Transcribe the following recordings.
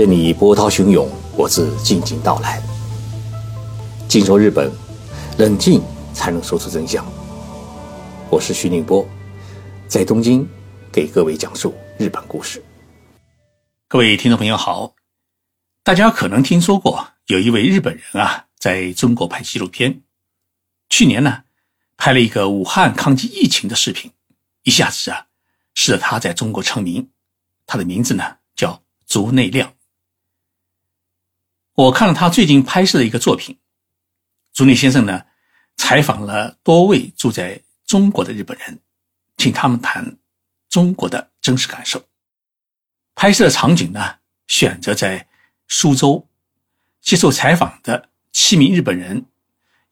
任你波涛汹涌，我自静静到来。静说日本，冷静才能说出真相。我是徐宁波，在东京给各位讲述日本故事。各位听众朋友好，大家可能听说过有一位日本人啊，在中国拍纪录片。去年呢，拍了一个武汉抗击疫情的视频，一下子啊，使得他在中国成名。他的名字呢叫竹内亮。我看了他最近拍摄的一个作品，竹内先生呢采访了多位住在中国的日本人，请他们谈中国的真实感受。拍摄场景呢选择在苏州，接受采访的七名日本人，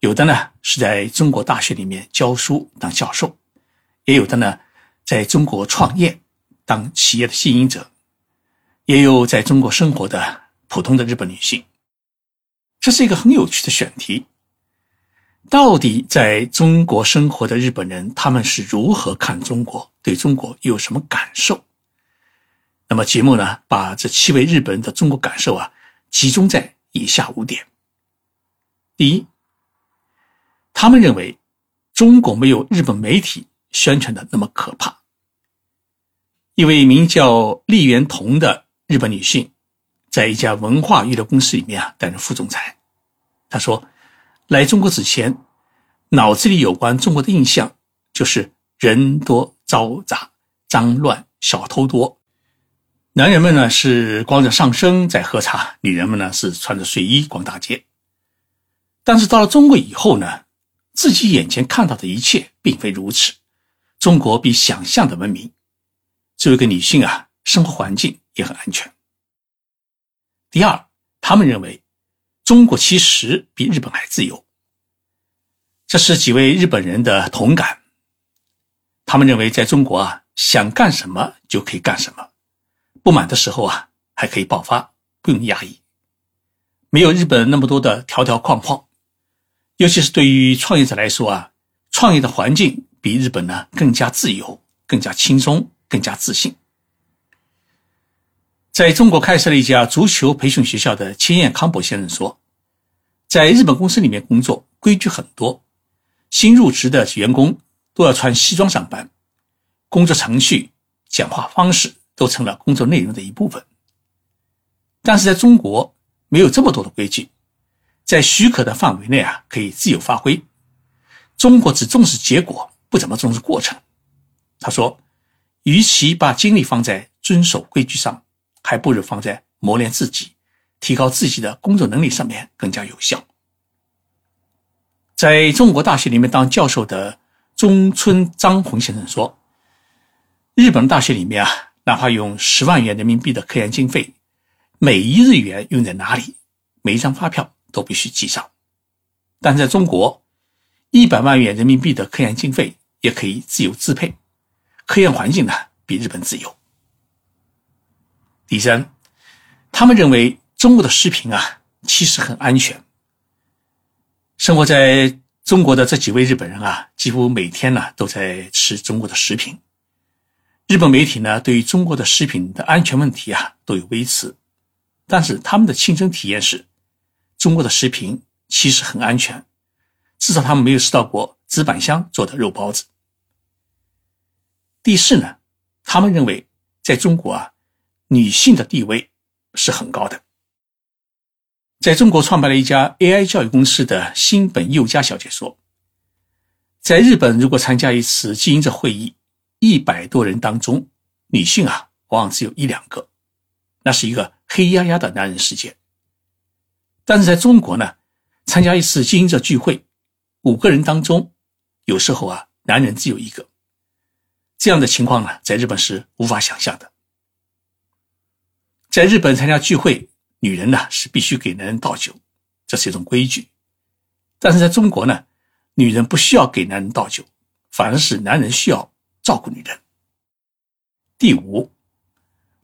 有的呢是在中国大学里面教书当教授，也有的呢在中国创业。当企业的经营者，也有在中国生活的普通的日本女性，这是一个很有趣的选题。到底在中国生活的日本人，他们是如何看中国？对中国有什么感受？那么节目呢，把这七位日本人的中国感受啊，集中在以下五点：第一，他们认为中国没有日本媒体宣传的那么可怕。一位名叫栗原彤的日本女性，在一家文化娱乐公司里面啊担任副总裁。他说，来中国之前，脑子里有关中国的印象就是人多嘈杂、脏乱、小偷多，男人们呢是光着上身在喝茶，女人们呢是穿着睡衣逛大街。但是到了中国以后呢，自己眼前看到的一切并非如此，中国比想象的文明。作为一个女性啊，生活环境也很安全。第二，他们认为中国其实比日本还自由。这是几位日本人的同感。他们认为在中国啊，想干什么就可以干什么，不满的时候啊还可以爆发，不用压抑，没有日本那么多的条条框框。尤其是对于创业者来说啊，创业的环境比日本呢更加自由，更加轻松。更加自信。在中国开设了一家足球培训学校的千叶康博先生说，在日本公司里面工作规矩很多，新入职的员工都要穿西装上班，工作程序、讲话方式都成了工作内容的一部分。但是在中国没有这么多的规矩，在许可的范围内啊，可以自由发挥。中国只重视结果，不怎么重视过程。他说。与其把精力放在遵守规矩上，还不如放在磨练自己、提高自己的工作能力上面更加有效。在中国大学里面当教授的中村张宏先生说：“日本大学里面啊，哪怕用十万元人民币的科研经费，每一日元用在哪里，每一张发票都必须记上。但在中国，一百万元人民币的科研经费也可以自由支配。”科研环境呢比日本自由。第三，他们认为中国的食品啊其实很安全。生活在中国的这几位日本人啊，几乎每天呢都在吃中国的食品。日本媒体呢对于中国的食品的安全问题啊都有微词，但是他们的亲身体验是，中国的食品其实很安全，至少他们没有吃到过纸板箱做的肉包子。第四呢，他们认为在中国啊，女性的地位是很高的。在中国创办了一家 AI 教育公司的新本佑佳小姐说，在日本如果参加一次经营者会议，一百多人当中，女性啊往往只有一两个，那是一个黑压压的男人世界。但是在中国呢，参加一次经营者聚会，五个人当中，有时候啊，男人只有一个。这样的情况呢，在日本是无法想象的。在日本参加聚会，女人呢是必须给男人倒酒，这是一种规矩。但是在中国呢，女人不需要给男人倒酒，反而是男人需要照顾女人。第五，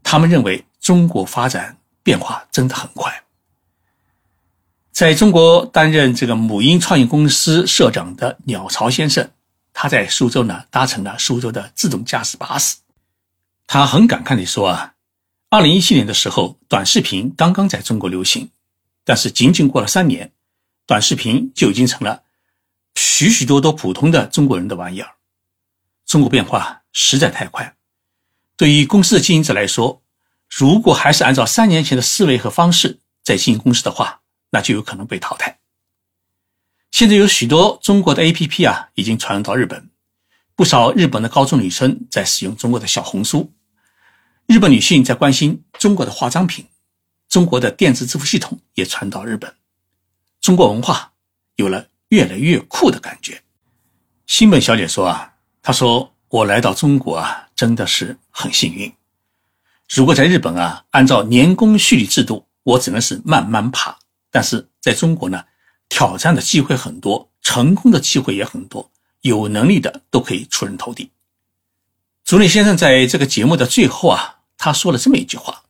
他们认为中国发展变化真的很快。在中国担任这个母婴创业公司社长的鸟巢先生。他在苏州呢，搭乘了苏州的自动驾驶巴士。他很感慨地说：“啊，二零一七年的时候，短视频刚刚在中国流行，但是仅仅过了三年，短视频就已经成了许许多多普通的中国人的玩意儿。中国变化实在太快，对于公司的经营者来说，如果还是按照三年前的思维和方式在经营公司的话，那就有可能被淘汰。现在有许多中国的 APP 啊，已经传入到日本，不少日本的高中女生在使用中国的小红书。日本女性在关心中国的化妆品，中国的电子支付系统也传到日本，中国文化有了越来越酷的感觉。新本小姐说啊，她说我来到中国啊，真的是很幸运。如果在日本啊，按照年功序列制度，我只能是慢慢爬；但是在中国呢，挑战的机会很多，成功的机会也很多，有能力的都可以出人头地。竹内先生在这个节目的最后啊，他说了这么一句话：“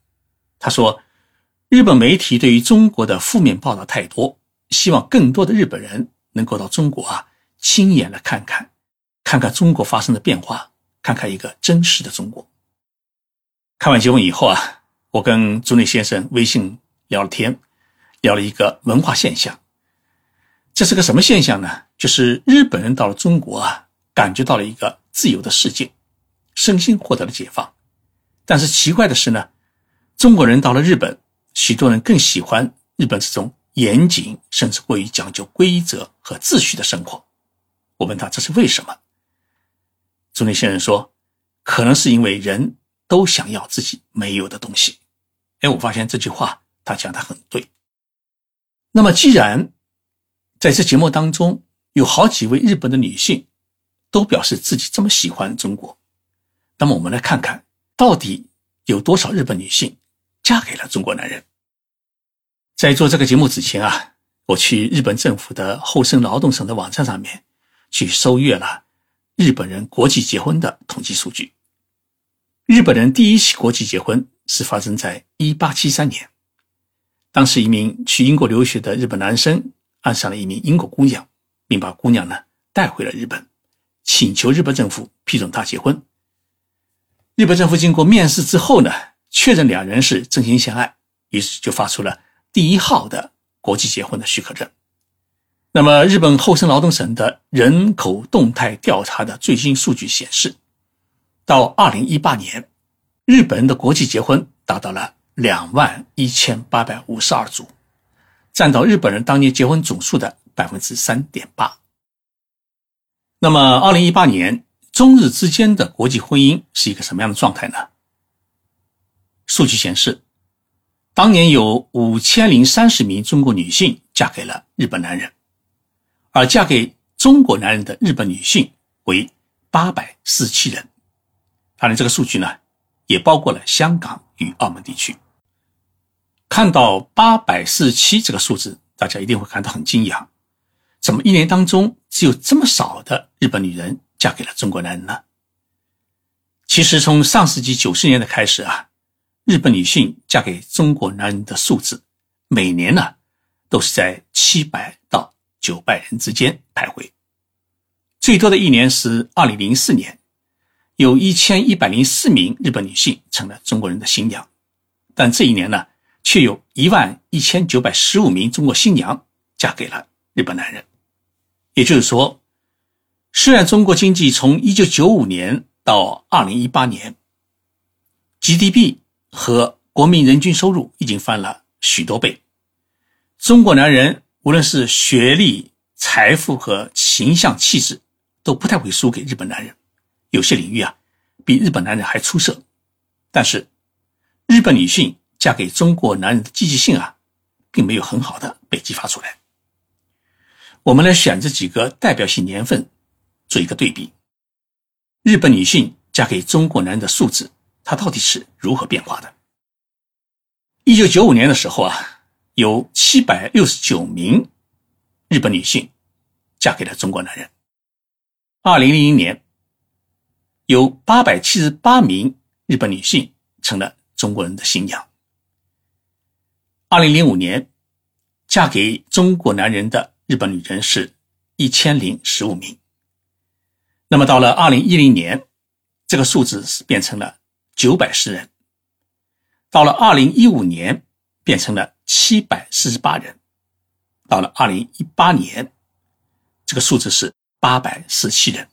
他说，日本媒体对于中国的负面报道太多，希望更多的日本人能够到中国啊，亲眼来看看，看看中国发生的变化，看看一个真实的中国。”看完节目以后啊，我跟竹内先生微信聊了天，聊了一个文化现象。这是个什么现象呢？就是日本人到了中国啊，感觉到了一个自由的世界。身心获得了解放，但是奇怪的是呢，中国人到了日本，许多人更喜欢日本这种严谨甚至过于讲究规则和秩序的生活。我问他这是为什么？竹内先生说，可能是因为人都想要自己没有的东西。哎，我发现这句话他讲的很对。那么既然在这节目当中有好几位日本的女性都表示自己这么喜欢中国。那么我们来看看，到底有多少日本女性嫁给了中国男人？在做这个节目之前啊，我去日本政府的厚生劳动省的网站上面去搜阅了日本人国际结婚的统计数据。日本人第一起国际结婚是发生在1873年，当时一名去英国留学的日本男生爱上了一名英国姑娘，并把姑娘呢带回了日本，请求日本政府批准他结婚。日本政府经过面试之后呢，确认两人是真心相爱，于是就发出了第一号的国际结婚的许可证。那么，日本厚生劳动省的人口动态调查的最新数据显示，到二零一八年，日本人的国际结婚达到了两万一千八百五十二组，占到日本人当年结婚总数的百分之三点八。那么，二零一八年。中日之间的国际婚姻是一个什么样的状态呢？数据显示，当年有五千零三十名中国女性嫁给了日本男人，而嫁给中国男人的日本女性为八百四十七人。当然，这个数据呢，也包括了香港与澳门地区。看到八百四十七这个数字，大家一定会感到很惊讶：怎么一年当中只有这么少的日本女人？嫁给了中国男人呢？其实从上世纪九十年代开始啊，日本女性嫁给中国男人的数字，每年呢都是在七百到九百人之间徘徊。最多的一年是二零零四年，有一千一百零四名日本女性成了中国人的新娘，但这一年呢，却有一万一千九百十五名中国新娘嫁给了日本男人，也就是说。虽然中国经济从一九九五年到二零一八年，GDP 和国民人均收入已经翻了许多倍，中国男人无论是学历、财富和形象气质，都不太会输给日本男人，有些领域啊，比日本男人还出色。但是，日本女性嫁给中国男人的积极性啊，并没有很好的被激发出来。我们来选这几个代表性年份。做一个对比，日本女性嫁给中国男人的数字，它到底是如何变化的？一九九五年的时候啊，有七百六十九名日本女性嫁给了中国男人；二零零一年，有八百七十八名日本女性成了中国人的新娘；二零零五年，嫁给中国男人的日本女人是一千零十五名。那么到了二零一零年，这个数字是变成了九百十人；到了二零一五年变成了七百四十八人，到了二零一八年，这个数字是八百四十七人。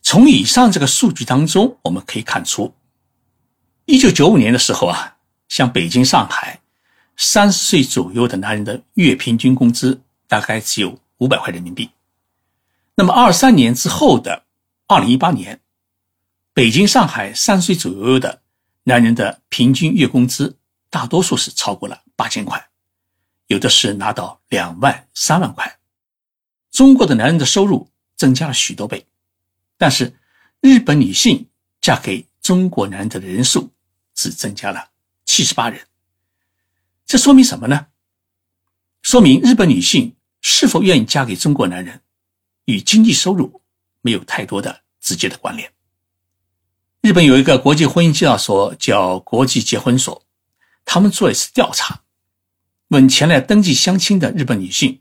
从以上这个数据当中，我们可以看出，一九九五年的时候啊，像北京、上海，三十岁左右的男人的月平均工资大概只有五百块人民币。那么二三年之后的二零一八年，北京、上海三岁左右的男人的平均月工资，大多数是超过了八千块，有的是拿到两万、三万块。中国的男人的收入增加了许多倍。但是，日本女性嫁给中国男人的人数只增加了七十八人。这说明什么呢？说明日本女性是否愿意嫁给中国男人，与经济收入没有太多的直接的关联。日本有一个国际婚姻介绍所叫国际结婚所，他们做一次调查，问前来登记相亲的日本女性，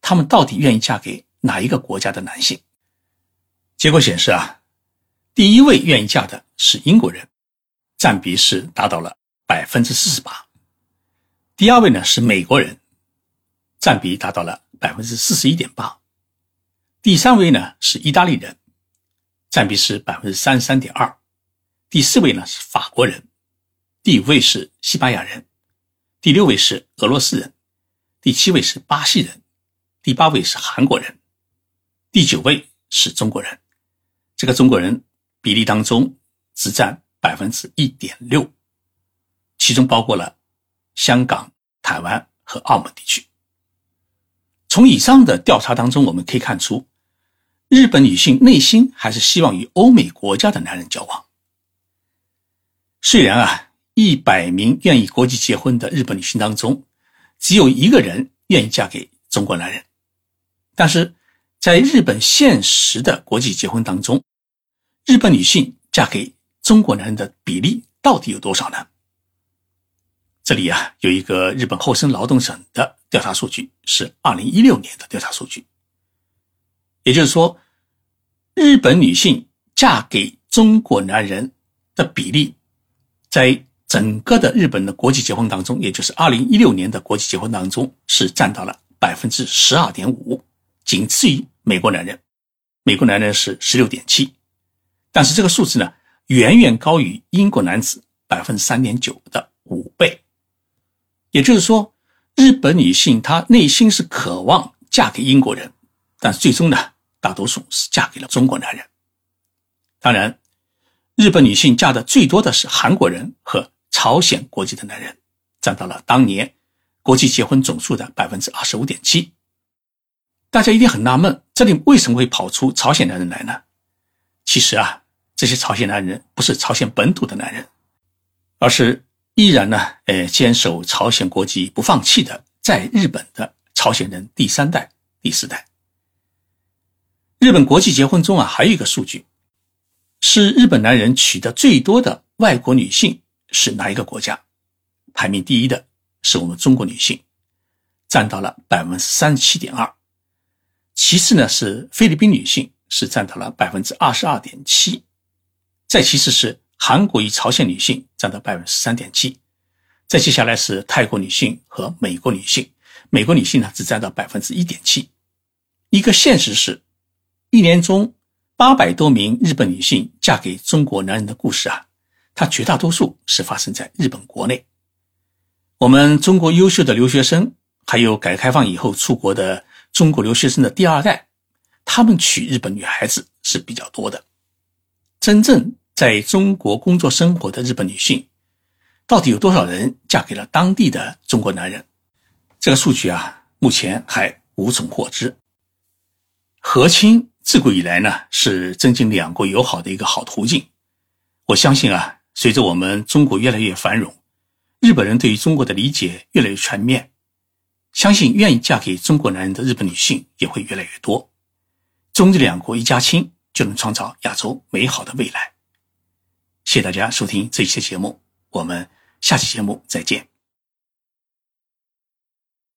她们到底愿意嫁给哪一个国家的男性？结果显示啊，第一位愿意嫁的是英国人，占比是达到了百分之四十八。第二位呢是美国人，占比达到了百分之四十一点八。第三位呢是意大利人，占比是百分之三十三点二。第四位呢是法国人，第五位是西班牙人，第六位是俄罗斯人，第七位是巴西人，第八位是韩国人，第九位是中国人。这个中国人比例当中只占百分之一点六，其中包括了香港、台湾和澳门地区。从以上的调查当中，我们可以看出，日本女性内心还是希望与欧美国家的男人交往。虽然啊，一百名愿意国际结婚的日本女性当中，只有一个人愿意嫁给中国男人，但是。在日本现实的国际结婚当中，日本女性嫁给中国男人的比例到底有多少呢？这里啊有一个日本厚生劳动省的调查数据，是二零一六年的调查数据。也就是说，日本女性嫁给中国男人的比例，在整个的日本的国际结婚当中，也就是二零一六年的国际结婚当中，是占到了百分之十二点五，仅次于。美国男人，美国男人是十六点七，但是这个数字呢，远远高于英国男子百分之三点九的五倍。也就是说，日本女性她内心是渴望嫁给英国人，但是最终呢，大多数是嫁给了中国男人。当然，日本女性嫁的最多的是韩国人和朝鲜国籍的男人，占到了当年国际结婚总数的百分之二十五点七。大家一定很纳闷，这里为什么会跑出朝鲜男人来呢？其实啊，这些朝鲜男人不是朝鲜本土的男人，而是依然呢，呃，坚守朝鲜国籍不放弃的在日本的朝鲜人第三代、第四代。日本国际结婚中啊，还有一个数据，是日本男人娶的最多的外国女性是哪一个国家？排名第一的是我们中国女性，占到了百分之三十七点二。其次呢是菲律宾女性，是占到了百分之二十二点七，再其次是韩国与朝鲜女性占到百分之三点七，再接下来是泰国女性和美国女性，美国女性呢只占到百分之一点七。一个现实是，一年中八百多名日本女性嫁给中国男人的故事啊，它绝大多数是发生在日本国内。我们中国优秀的留学生，还有改革开放以后出国的。中国留学生的第二代，他们娶日本女孩子是比较多的。真正在中国工作生活的日本女性，到底有多少人嫁给了当地的中国男人？这个数据啊，目前还无从获知。和亲自古以来呢，是增进两国友好的一个好途径。我相信啊，随着我们中国越来越繁荣，日本人对于中国的理解越来越全面。相信愿意嫁给中国男人的日本女性也会越来越多，中日两国一家亲，就能创造亚洲美好的未来。谢谢大家收听这一期节目，我们下期节目再见。